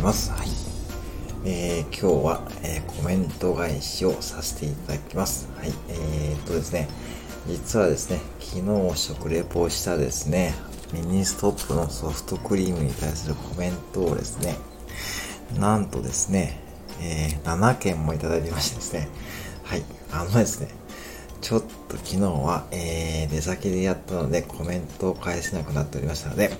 います。はい。えー、今日は、えー、コメント返しをさせていただきます。はい。えー、っとですね、実はですね、昨日食レポをしたですね、ミニストップのソフトクリームに対するコメントをですね、なんとですね、えー、7件もいただいてましてですね、はい。あのですね、ちょっと昨日は、えー、出先でやったのでコメントを返せなくなっておりましたので、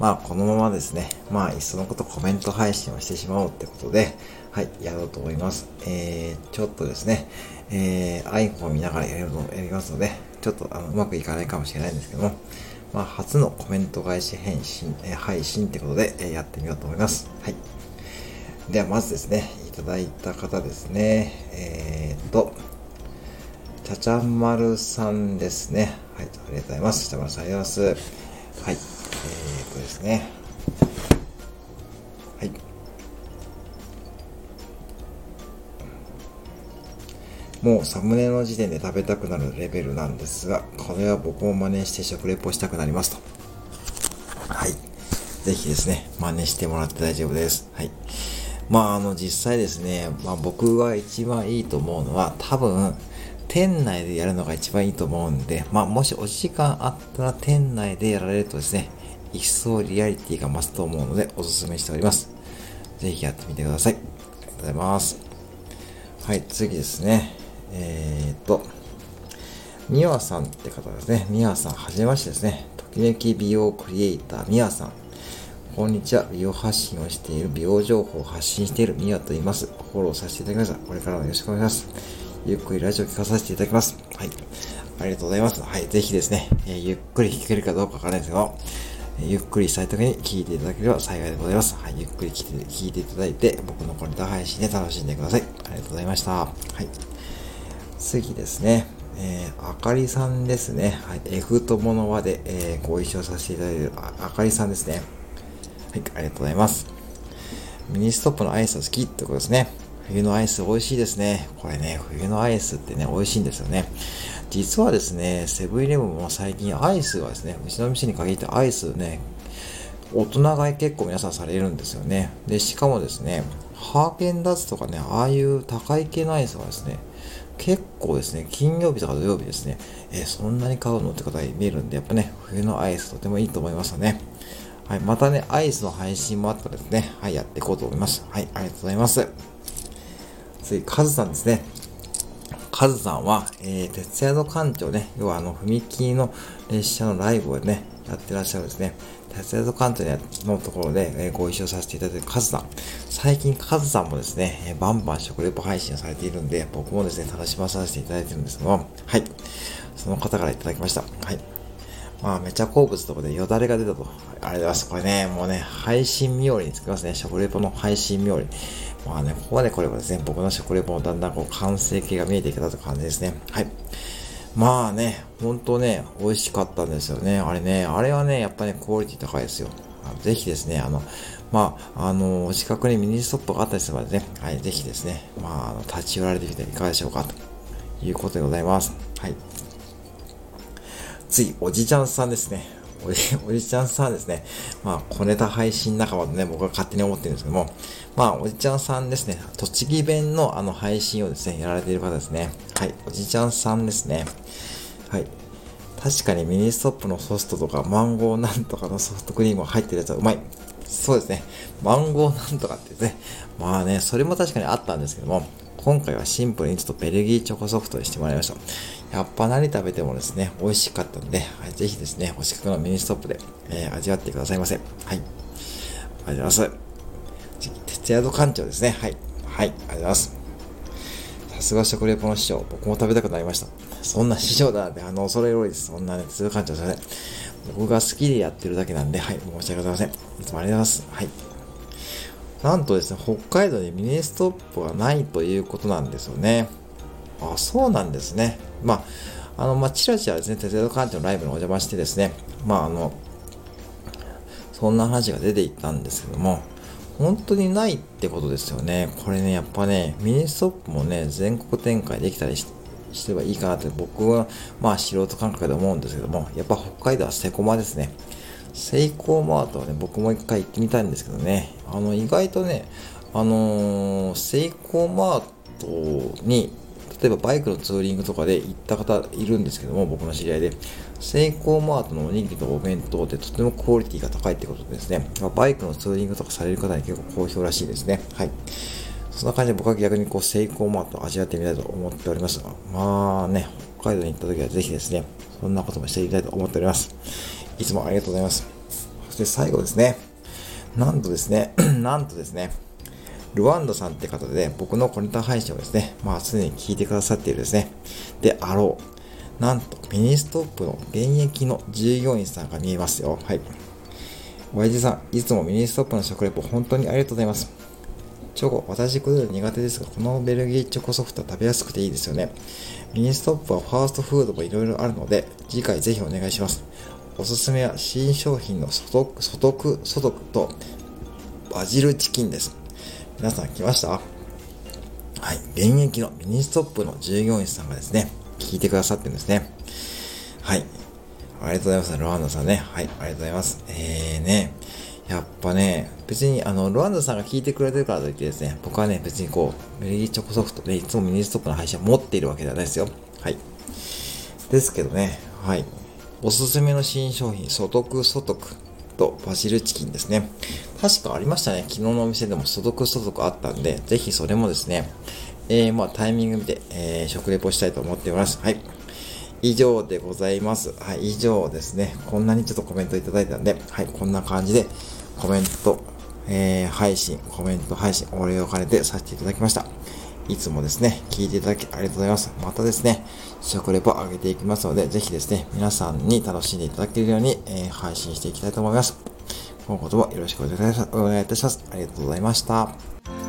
まあこのままですね、まあいっそのことコメント配信をしてしまおうってことで、はい、やろうと思います。えー、ちょっとですね、えー、iPhone を見ながらやるの、やりますので、ちょっとあのうまくいかないかもしれないんですけども、まあ初のコメント返し返信、えー、配信ってことで、えー、やってみようと思います。はい。ではまずですね、いただいた方ですね、えー、っと、ちゃちゃんまるさんですね。はい、ありがとうございます。ちゃちゃまるさんありがとうございます。はい。ですね。はい。もうサムネの時点で食べたくなるレベルなんですが、これは僕も真似して食レポしたくなりますと。はい。ぜひですね、真似してもらって大丈夫です。はい。まあ、あの、実際ですね、まあ僕が一番いいと思うのは、多分、店内でやるのが一番いいと思うんで、まあ、もしお時間あったら店内でやられるとですね、一層リアリティが増すと思うのでお勧めしております。ぜひやってみてください。ありがとうございます。はい、次ですね。えー、っと、みわさんって方ですね。みわさん、はじめましてですね。時々美容クリエイター、みわさん。こんにちは。美容発信をしている、美容情報を発信しているみわと言います。フォローさせていただきました。これからもよろしくお願いします。ゆっくりラジオ聞かさせていただきます。はい。ありがとうございます。はい。ぜひですね、えー、ゆっくり聞けるかどうかわからないですけど、ゆっくりしたい時に聞いていただければ幸いでございます。はい。ゆっくり聞いて聞いていただいて、僕のコネタ配信で楽しんでください。ありがとうございました。はい。次ですね。えー、あかりさんですね。はい。F 友の輪で、えー、ご一緒させていただいているああかりさんですね。はい。ありがとうございます。ミニストップのアイス好きってことですね。冬のアイス美味しいですね。これね、冬のアイスってね、美味しいんですよね。実はですね、セブンイレブンも最近アイスがですね、うちの店に限ってアイスね、大人買い結構皆さんされるんですよね。で、しかもですね、ハーケンダッツとかね、ああいう高い系のアイスはですね、結構ですね、金曜日とか土曜日ですね、え、そんなに買うのって方見えるんで、やっぱね、冬のアイスとてもいいと思いますよね。はい、またね、アイスの配信もあったらですね、はい、やっていこうと思います。はい、ありがとうございます。次、カズさんですね。カズさんは、えー、徹夜の館長ね、要はあの、踏切の列車のライブをね、やってらっしゃるんですね。徹夜の館長のところで、え、ご一緒させていただいているカズさん。最近カズさんもですね、え、バンバン食レポ配信されているんで、僕もですね、楽しまさせていただいてるんですけど、はい。その方からいただきました。はい。まあ、めちゃ好物とかでよだれが出たと。ありがとうございます。これね、もうね、配信冥利につきますね。食レポの配信冥利。まあね、ここまでこれはですね、僕の食レポもだんだんこう完成形が見えてきたという感じですね。はい。まあね、ほんとね、美味しかったんですよね。あれね、あれはね、やっぱね、クオリティ高いですよ。ぜひですね、あの、まあ、あの、お近くにミニストップがあったりするのでね、はい、ぜひですね、まあ、あの立ち寄られてみてはいかがでしょうか、ということでございます。はい。次、おじちゃんさんですね。おじ、おじちゃんさんですね。まあ、小ネタ配信仲間とね、僕は勝手に思ってるんですけども、まあ、おじちゃんさんですね。栃木弁のあの配信をですね、やられている方ですね。はい、おじちゃんさんですね。はい。確かにミニストップのソフトとか、マンゴーなんとかのソフトクリームが入ってるやつはうまい。そうですね。マンゴーなんとかってね。まあね、それも確かにあったんですけども、今回はシンプルにちょっとベルギーチョコソフトにしてもらいました。やっぱ何食べてもですね、美味しかったので、はい、ぜひですね、お近くのミニストップで、えー、味わってくださいませ。はい。ありがとうございます。徹夜の館長ですね。はい。はい。ありがとうございます。さすが食レポの師匠。僕も食べたくなりました。そんな師匠だなんて、あの、恐れ多いです。そんなね、徹夜館長すいません。僕が好きでやってるだけなんで、はい。申し訳ございません。いつもありがとうございます。はい。なんとですね、北海道にミニストップがないということなんですよね。あ、そうなんですね。まあ、あの、まあ、チラチラですね、鉄道館長のライブにお邪魔してですね、まあ、あの、そんな話が出ていったんですけども、本当にないってことですよね。これね、やっぱね、ミニストップもね、全国展開できたりしてればいいかなって僕は、まあ、素人感覚で思うんですけども、やっぱ北海道はセコマですね。セイコーマートはね、僕も一回行ってみたいんですけどね、あの、意外とね、あのー、セイコーマートに、例えばバイクのツーリングとかで行った方いるんですけども、僕の知り合いで、セイコーマートのおにぎりとお弁当ってとてもクオリティが高いってことですね、バイクのツーリングとかされる方に結構好評らしいですね。はい。そんな感じで僕は逆にこう、セイコーマートを味わってみたいと思っております、まあね、北海道に行った時はぜひですね、そんなこともしていきたいと思っております。いつもありがとうございます。そして最後ですね、なんとですね、なんとですね、ルワンドさんって方で、ね、僕のコネタ配信をですね、まあ常に聞いてくださっているですね、であろう。なんと、ミニストップの現役の従業員さんが見えますよ。はい。YG さん、いつもミニストップの食レポ本当にありがとうございます。チョコ、私これ苦手ですが、このベルギーチョコソフトは食べやすくていいですよね。ミニストップはファーストフードもいろいろあるので、次回ぜひお願いします。おすすめは新商品のソトク、ソトク、ソトクとバジルチキンです。皆さん聞きました？はい。現役のミニストップの従業員さんがですね、聞いてくださってるんですね。はい。ありがとうございます。ロワンダさんね。はい。ありがとうございます。えーね。やっぱね、別に、あの、ロワンダさんが聞いてくれてるからといってですね、僕はね、別にこう、ベルギーチョコソフトでいつもミニストップの配信を持っているわけではないですよ。はい。ですけどね、はい。おすすめの新商品、ソトクソトクとバジルチキンですね。確かありましたね。昨日のお店でもソトクソトクあったんで、ぜひそれもですね、えー、まあタイミングで、えー、食レポしたいと思っております。はい。以上でございます。はい、以上ですね。こんなにちょっとコメントいただいたんで、はい、こんな感じで、コメント、えー、配信、コメント配信、お礼を兼ねてさせていただきました。いつもですね、聞いていただきありがとうございます。またですね、食レポ上げていきますので、ぜひですね、皆さんに楽しんでいただけるように、えー、配信していきたいと思います。今後ともよろしくお願いいたします。ありがとうございました。